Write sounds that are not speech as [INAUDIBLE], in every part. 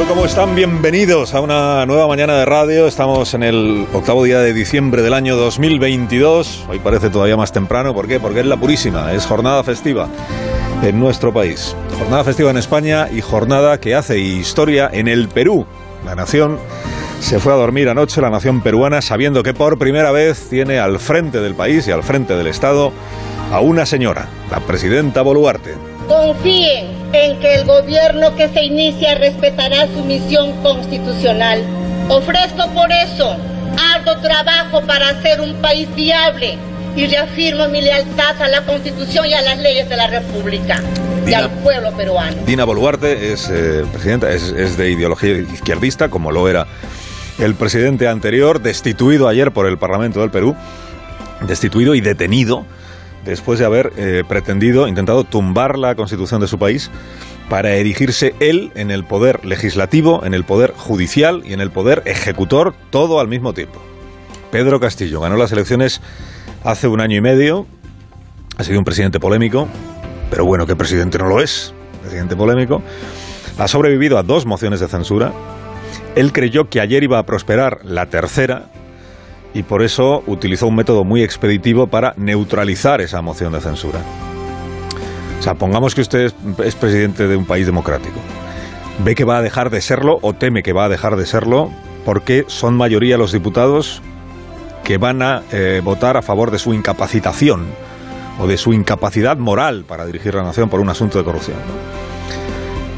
Tal? ¿Cómo están? Bienvenidos a una nueva mañana de radio. Estamos en el octavo día de diciembre del año 2022. Hoy parece todavía más temprano. ¿Por qué? Porque es la purísima. Es jornada festiva en nuestro país. Jornada festiva en España y jornada que hace historia en el Perú. La nación se fue a dormir anoche, la nación peruana, sabiendo que por primera vez tiene al frente del país y al frente del Estado a una señora, la presidenta Boluarte. Confíen en que el gobierno que se inicia respetará su misión constitucional. Ofrezco por eso arduo trabajo para hacer un país viable y reafirmo mi lealtad a la Constitución y a las leyes de la República y al pueblo peruano. Dina Boluarte es eh, presidenta, es, es de ideología izquierdista, como lo era el presidente anterior, destituido ayer por el Parlamento del Perú, destituido y detenido después de haber eh, pretendido, intentado tumbar la constitución de su país para erigirse él en el poder legislativo, en el poder judicial y en el poder ejecutor, todo al mismo tiempo. Pedro Castillo ganó las elecciones hace un año y medio, ha sido un presidente polémico, pero bueno, que presidente no lo es, presidente polémico, ha sobrevivido a dos mociones de censura, él creyó que ayer iba a prosperar la tercera y por eso utilizó un método muy expeditivo para neutralizar esa moción de censura. O sea, pongamos que usted es, es presidente de un país democrático. Ve que va a dejar de serlo o teme que va a dejar de serlo porque son mayoría los diputados que van a eh, votar a favor de su incapacitación o de su incapacidad moral para dirigir la nación por un asunto de corrupción.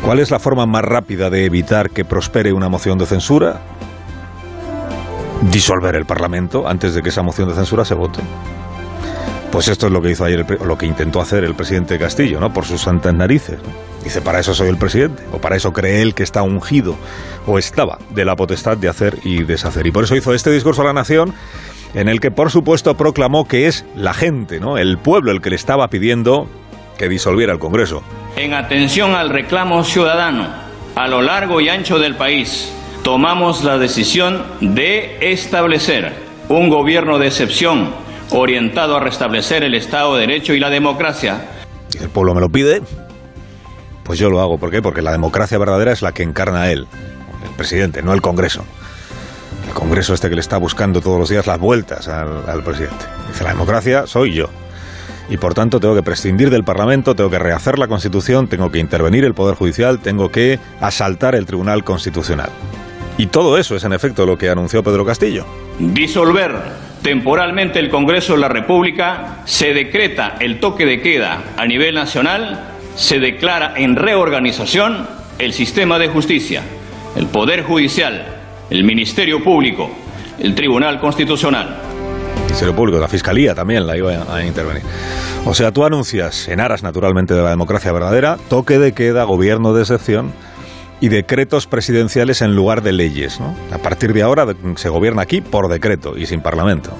¿Cuál es la forma más rápida de evitar que prospere una moción de censura? Disolver el Parlamento antes de que esa moción de censura se vote. Pues esto es lo que hizo ayer, el lo que intentó hacer el presidente Castillo, ¿no? Por sus santas narices. Dice, para eso soy el presidente, o para eso cree él que está ungido, o estaba, de la potestad de hacer y deshacer. Y por eso hizo este discurso a la nación, en el que, por supuesto, proclamó que es la gente, ¿no? El pueblo el que le estaba pidiendo que disolviera el Congreso. En atención al reclamo ciudadano a lo largo y ancho del país, tomamos la decisión de establecer un gobierno de excepción orientado a restablecer el Estado de Derecho y la democracia, el pueblo me lo pide, pues yo lo hago. ¿Por qué? Porque la democracia verdadera es la que encarna él, el presidente, no el Congreso. El Congreso este que le está buscando todos los días las vueltas al presidente. Dice, la democracia soy yo. Y por tanto tengo que prescindir del Parlamento, tengo que rehacer la Constitución, tengo que intervenir el Poder Judicial, tengo que asaltar el Tribunal Constitucional. Y todo eso es en efecto lo que anunció Pedro Castillo. disolver temporalmente el Congreso de la República, se decreta el toque de queda a nivel nacional, se declara en reorganización el sistema de justicia, el Poder Judicial, el Ministerio Público, el Tribunal Constitucional. Ministerio Público, la Fiscalía también la iba a, a intervenir. O sea, tú anuncias, en aras naturalmente de la democracia verdadera, toque de queda, gobierno de excepción y decretos presidenciales en lugar de leyes. ¿no? A partir de ahora se gobierna aquí por decreto y sin parlamento.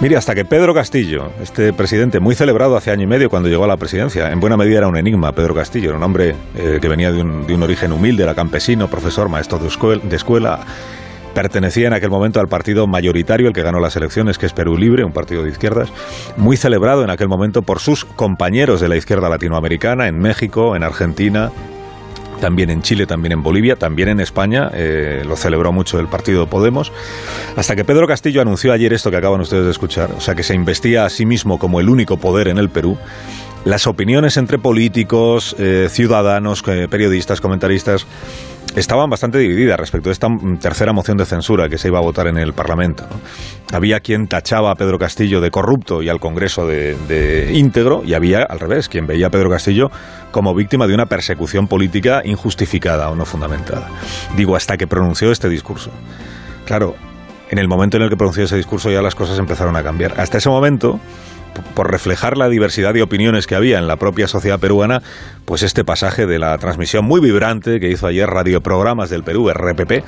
Mire, hasta que Pedro Castillo, este presidente muy celebrado hace año y medio cuando llegó a la presidencia, en buena medida era un enigma, Pedro Castillo, era un hombre eh, que venía de un, de un origen humilde, era campesino, profesor, maestro de escuel- de escuela, pertenecía en aquel momento al partido mayoritario, el que ganó las elecciones, que es Perú Libre, un partido de izquierdas, muy celebrado en aquel momento por sus compañeros de la izquierda latinoamericana, en México, en Argentina, también en Chile, también en Bolivia, también en España, eh, lo celebró mucho el partido Podemos, hasta que Pedro Castillo anunció ayer esto que acaban ustedes de escuchar, o sea, que se investía a sí mismo como el único poder en el Perú, las opiniones entre políticos, eh, ciudadanos, eh, periodistas, comentaristas, estaban bastante divididas respecto a esta tercera moción de censura que se iba a votar en el Parlamento. Había quien tachaba a Pedro Castillo de corrupto y al Congreso de, de íntegro, y había, al revés, quien veía a Pedro Castillo como víctima de una persecución política injustificada o no fundamentada. Digo, hasta que pronunció este discurso. Claro, en el momento en el que pronunció ese discurso ya las cosas empezaron a cambiar. Hasta ese momento, por reflejar la diversidad de opiniones que había en la propia sociedad peruana, pues este pasaje de la transmisión muy vibrante que hizo ayer Radioprogramas del Perú, RPP,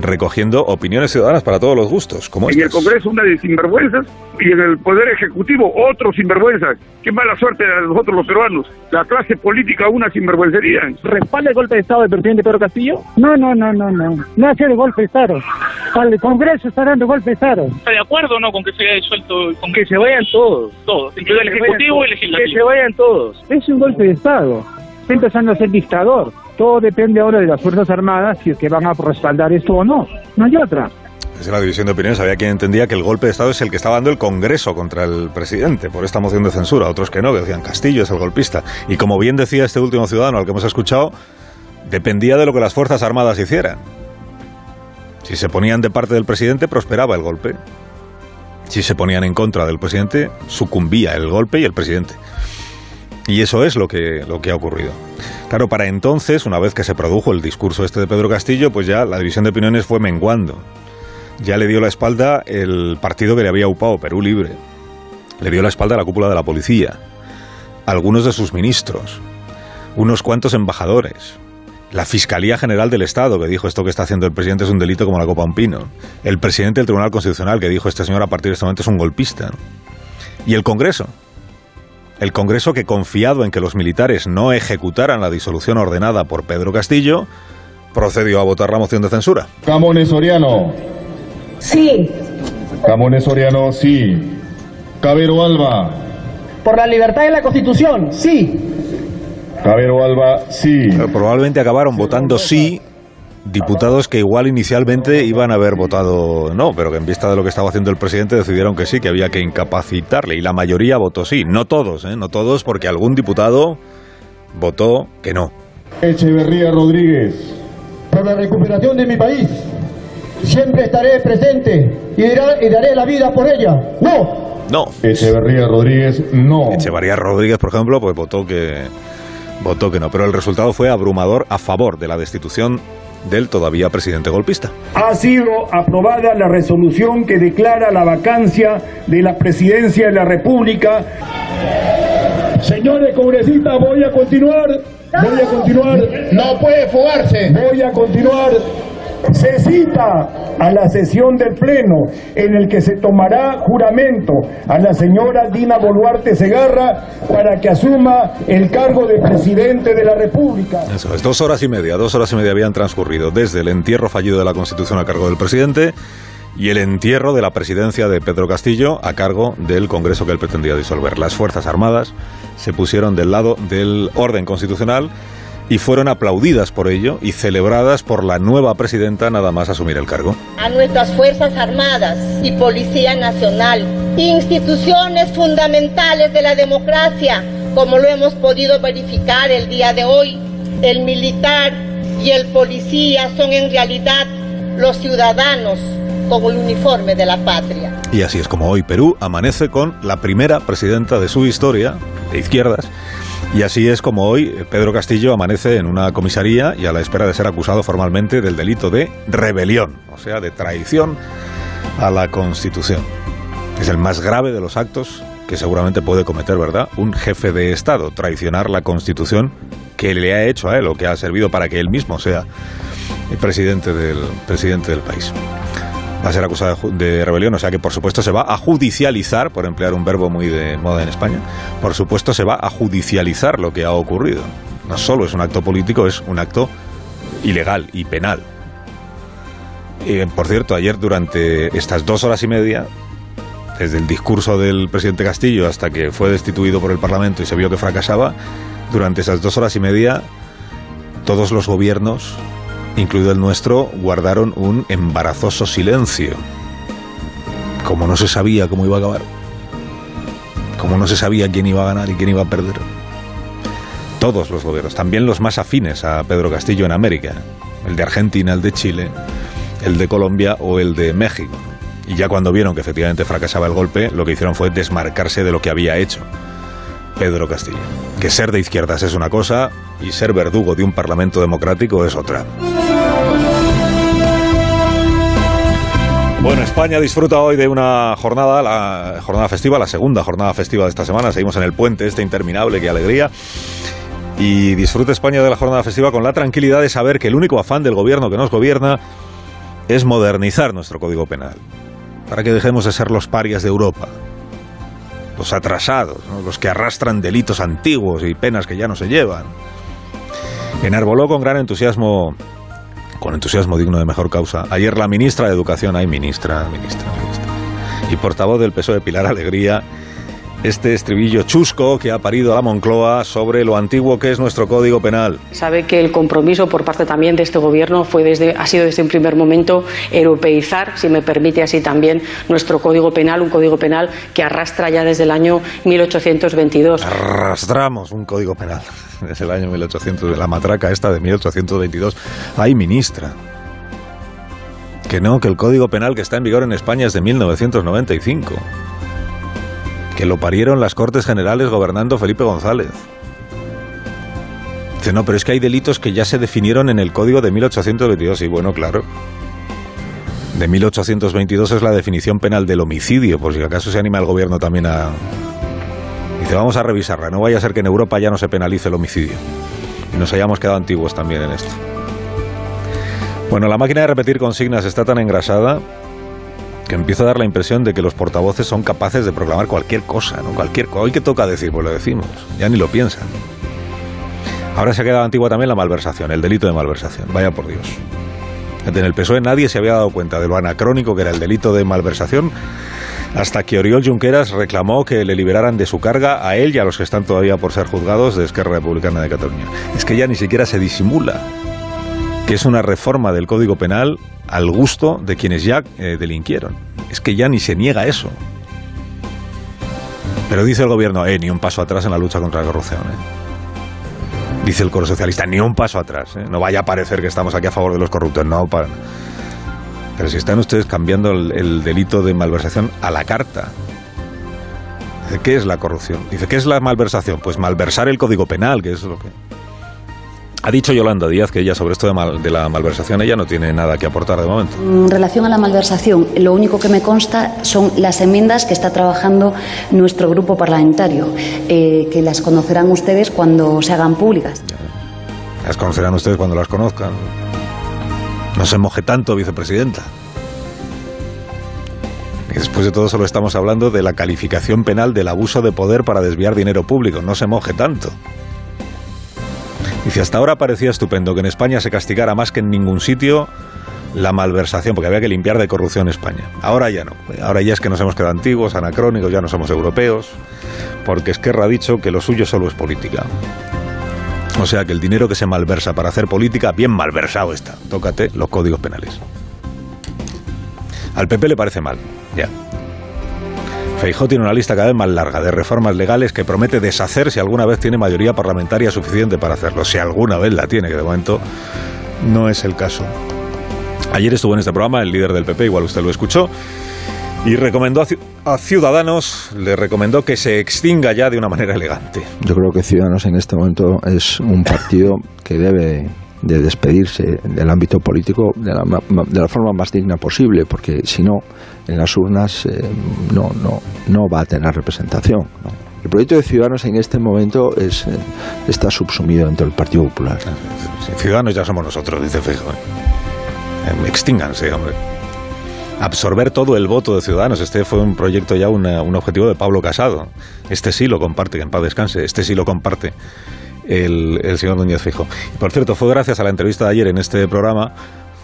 recogiendo opiniones ciudadanas para todos los gustos. Como en el Congreso una de sinvergüenzas y en el Poder Ejecutivo otro sinvergüenza. Qué mala suerte a nosotros los peruanos. La clase política una sinvergüencería. ¿Respalda el golpe de Estado del presidente Pedro Castillo? No, no, no, no, no. No hace de golpe de Estado. El Congreso está dando golpe de Estado. ¿Está de acuerdo o no con que se haya disuelto Con que se vayan todos. Todos, incluido el Ejecutivo y el Legislativo. Que se vayan todos. Es un golpe de Estado. Está empezando a ser dictador. Todo depende ahora de las Fuerzas Armadas si es que van a respaldar esto o no. No hay otra. Desde la división de opiniones había quien entendía que el golpe de Estado es el que estaba dando el Congreso contra el presidente por esta moción de censura. Otros que no, que decían Castillo es el golpista. Y como bien decía este último ciudadano al que hemos escuchado, dependía de lo que las Fuerzas Armadas hicieran. Si se ponían de parte del presidente, prosperaba el golpe. Si se ponían en contra del presidente, sucumbía el golpe y el presidente. Y eso es lo que, lo que ha ocurrido. Claro, para entonces, una vez que se produjo el discurso este de Pedro Castillo, pues ya la división de opiniones fue menguando. Ya le dio la espalda el partido que le había upado, Perú Libre. Le dio la espalda a la cúpula de la policía, algunos de sus ministros, unos cuantos embajadores, la Fiscalía General del Estado, que dijo esto que está haciendo el presidente es un delito como la copa un pino. El presidente del Tribunal Constitucional, que dijo este señor a partir de este momento es un golpista. Y el Congreso. El Congreso que confiado en que los militares no ejecutaran la disolución ordenada por Pedro Castillo, procedió a votar la moción de censura. Camones Soriano. Sí. Camones Soriano, sí. Cabero Alba. Por la libertad y la Constitución, sí. Cabero Alba, sí. probablemente acabaron votando sí diputados que igual inicialmente iban a haber votado no, pero que en vista de lo que estaba haciendo el presidente decidieron que sí, que había que incapacitarle y la mayoría votó sí, no todos, ¿eh? no todos porque algún diputado votó que no. Echeverría Rodríguez. Por la recuperación de mi país, siempre estaré presente y, y daré la vida por ella. No. No. Echeverría Rodríguez, no. Echeverría Rodríguez, por ejemplo, pues votó que votó que no, pero el resultado fue abrumador a favor de la destitución del todavía presidente golpista. Ha sido aprobada la resolución que declara la vacancia de la presidencia de la República. Señores congresistas, voy a continuar. Voy a continuar. No puede fugarse. Voy a continuar se cita a la sesión del Pleno en el que se tomará juramento a la señora Dina Boluarte Segarra para que asuma el cargo de presidente de la República. Eso es, dos horas y media, dos horas y media habían transcurrido desde el entierro fallido de la Constitución a cargo del presidente y el entierro de la presidencia de Pedro Castillo a cargo del Congreso que él pretendía disolver. Las Fuerzas Armadas se pusieron del lado del orden constitucional y fueron aplaudidas por ello y celebradas por la nueva presidenta nada más asumir el cargo. A nuestras Fuerzas Armadas y Policía Nacional, instituciones fundamentales de la democracia, como lo hemos podido verificar el día de hoy, el militar y el policía son en realidad los ciudadanos con el uniforme de la patria. Y así es como hoy Perú amanece con la primera presidenta de su historia, de izquierdas, y así es como hoy Pedro Castillo amanece en una comisaría y a la espera de ser acusado formalmente del delito de rebelión, o sea, de traición a la Constitución. Es el más grave de los actos que seguramente puede cometer, ¿verdad? Un jefe de Estado, traicionar la Constitución que le ha hecho a él o que ha servido para que él mismo sea el presidente del, presidente del país va a ser acusada de rebelión, o sea que por supuesto se va a judicializar, por emplear un verbo muy de moda en España, por supuesto se va a judicializar lo que ha ocurrido. No solo es un acto político, es un acto ilegal y penal. Y, por cierto, ayer durante estas dos horas y media, desde el discurso del presidente Castillo hasta que fue destituido por el Parlamento y se vio que fracasaba, durante esas dos horas y media, todos los gobiernos incluido el nuestro, guardaron un embarazoso silencio. Como no se sabía cómo iba a acabar. Como no se sabía quién iba a ganar y quién iba a perder. Todos los gobiernos, también los más afines a Pedro Castillo en América, el de Argentina, el de Chile, el de Colombia o el de México. Y ya cuando vieron que efectivamente fracasaba el golpe, lo que hicieron fue desmarcarse de lo que había hecho Pedro Castillo. Que ser de izquierdas es una cosa y ser verdugo de un parlamento democrático es otra. Bueno, España disfruta hoy de una jornada, la jornada festiva, la segunda jornada festiva de esta semana. Seguimos en el puente este interminable, qué alegría. Y disfruta España de la jornada festiva con la tranquilidad de saber que el único afán del gobierno que nos gobierna es modernizar nuestro Código Penal. Para que dejemos de ser los parias de Europa. Los atrasados, los que arrastran delitos antiguos y penas que ya no se llevan. Enarboló con gran entusiasmo con entusiasmo digno de mejor causa. Ayer la ministra de Educación, ay ministra, ministra, ministra, y portavoz del PSOE Pilar Alegría, este estribillo chusco que ha parido a la Moncloa sobre lo antiguo que es nuestro Código Penal. Sabe que el compromiso por parte también de este gobierno fue desde, ha sido desde un primer momento europeizar, si me permite así también, nuestro Código Penal, un Código Penal que arrastra ya desde el año 1822. Arrastramos un Código Penal [LAUGHS] desde el año 1800, de la matraca esta de 1822. Ay, ministra. Que no, que el Código Penal que está en vigor en España es de 1995 que lo parieron las Cortes Generales gobernando Felipe González. Dice, no, pero es que hay delitos que ya se definieron en el Código de 1822. Y bueno, claro. De 1822 es la definición penal del homicidio, por si acaso se anima el gobierno también a... Dice, vamos a revisarla, no vaya a ser que en Europa ya no se penalice el homicidio. Y nos hayamos quedado antiguos también en esto. Bueno, la máquina de repetir consignas está tan engrasada que empiezo a dar la impresión de que los portavoces son capaces de proclamar cualquier cosa, ¿no? Cualquier Hoy que toca decir, pues lo decimos, ya ni lo piensan. Ahora se ha quedado antigua también la malversación, el delito de malversación, vaya por Dios. En el PSOE nadie se había dado cuenta de lo anacrónico que era el delito de malversación hasta que Oriol Junqueras reclamó que le liberaran de su carga a él y a los que están todavía por ser juzgados de Esquerra Republicana de Cataluña. Es que ya ni siquiera se disimula que es una reforma del Código Penal al gusto de quienes ya eh, delinquieron. Es que ya ni se niega eso. Pero dice el gobierno, eh, ni un paso atrás en la lucha contra la corrupción. Eh. Dice el coro socialista, ni un paso atrás. Eh. No vaya a parecer que estamos aquí a favor de los corruptos. No, para... Pero si están ustedes cambiando el, el delito de malversación a la carta. ¿qué es la corrupción? Dice, ¿qué es la malversación? Pues malversar el Código Penal, que es lo que... Ha dicho Yolanda Díaz que ella sobre esto de, mal, de, la malversación ella no tiene nada que aportar de momento. En relación a la malversación, lo único que me consta son las enmiendas que está trabajando nuestro grupo parlamentario, eh, que las conocerán ustedes cuando se hagan públicas. Las conocerán ustedes cuando las conozcan. No se moje tanto, vicepresidenta. Y después de todo solo estamos hablando de la calificación penal del abuso de poder para desviar dinero público. No se moje tanto. Dice, hasta ahora parecía estupendo que en España se castigara más que en ningún sitio la malversación, porque había que limpiar de corrupción España. Ahora ya no. Ahora ya es que nos hemos quedado antiguos, anacrónicos, ya no somos europeos, porque Esquerra ha dicho que lo suyo solo es política. O sea que el dinero que se malversa para hacer política, bien malversado está. Tócate los códigos penales. Al PP le parece mal, ya. Feijó tiene una lista cada vez más larga de reformas legales que promete deshacer si alguna vez tiene mayoría parlamentaria suficiente para hacerlo. Si alguna vez la tiene, que de momento no es el caso. Ayer estuvo en este programa el líder del PP, igual usted lo escuchó, y recomendó a Ciudadanos, le recomendó que se extinga ya de una manera elegante. Yo creo que Ciudadanos en este momento es un partido que debe de despedirse del ámbito político de la, de la, forma más digna posible, porque si no, en las urnas eh, no, no, no va a tener representación. El proyecto de Ciudadanos en este momento es, eh, está subsumido dentro del Partido Popular. Ciudadanos ya somos nosotros, dice Feijóo. Eh, extínganse, hombre. Absorber todo el voto de Ciudadanos. Este fue un proyecto ya, una, un objetivo de Pablo Casado. Este sí lo comparte, que en paz descanse. Este sí lo comparte el, el señor Núñez Fijo. Por cierto, fue gracias a la entrevista de ayer en este programa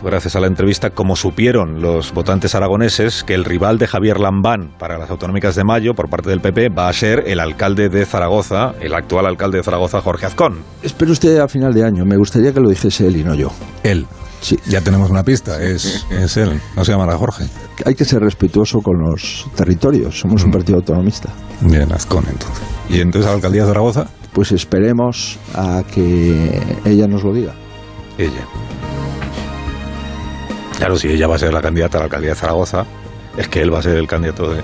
fue gracias a la entrevista como supieron los votantes aragoneses que el rival de Javier Lambán para las autonómicas de mayo por parte del PP va a ser el alcalde de Zaragoza, el actual alcalde de Zaragoza, Jorge Azcón. Espero usted a final de año. Me gustaría que lo dijese él y no yo. Él. Sí. Ya tenemos una pista, es, [LAUGHS] es él, no se llamará Jorge. Hay que ser respetuoso con los territorios, somos un partido autonomista. Bien, Azcón entonces. ¿Y entonces a la alcaldía de Zaragoza? Pues esperemos a que ella nos lo diga. Ella. Claro, si ella va a ser la candidata a la alcaldía de Zaragoza, es que él va a ser el candidato de...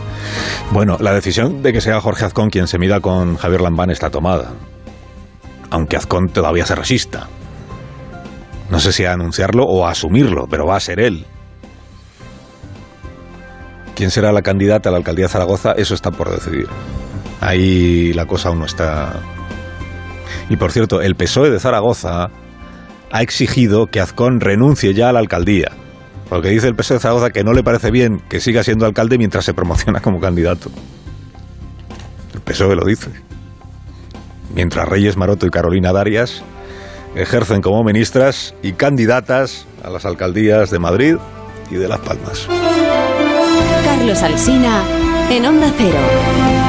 Bueno, la decisión de que sea Jorge Azcón quien se mida con Javier Lambán está tomada. Aunque Azcón todavía se resista. No sé si a anunciarlo o a asumirlo, pero va a ser él. quién será la candidata a la alcaldía de Zaragoza, eso está por decidir. Ahí la cosa aún no está. Y por cierto, el PSOE de Zaragoza ha exigido que Azcón renuncie ya a la alcaldía. Porque dice el PSOE de Zaragoza que no le parece bien que siga siendo alcalde mientras se promociona como candidato. El PSOE lo dice. Mientras Reyes Maroto y Carolina Darias ejercen como ministras y candidatas a las alcaldías de Madrid y de Las Palmas. Carlos Alsina en Onda Cero.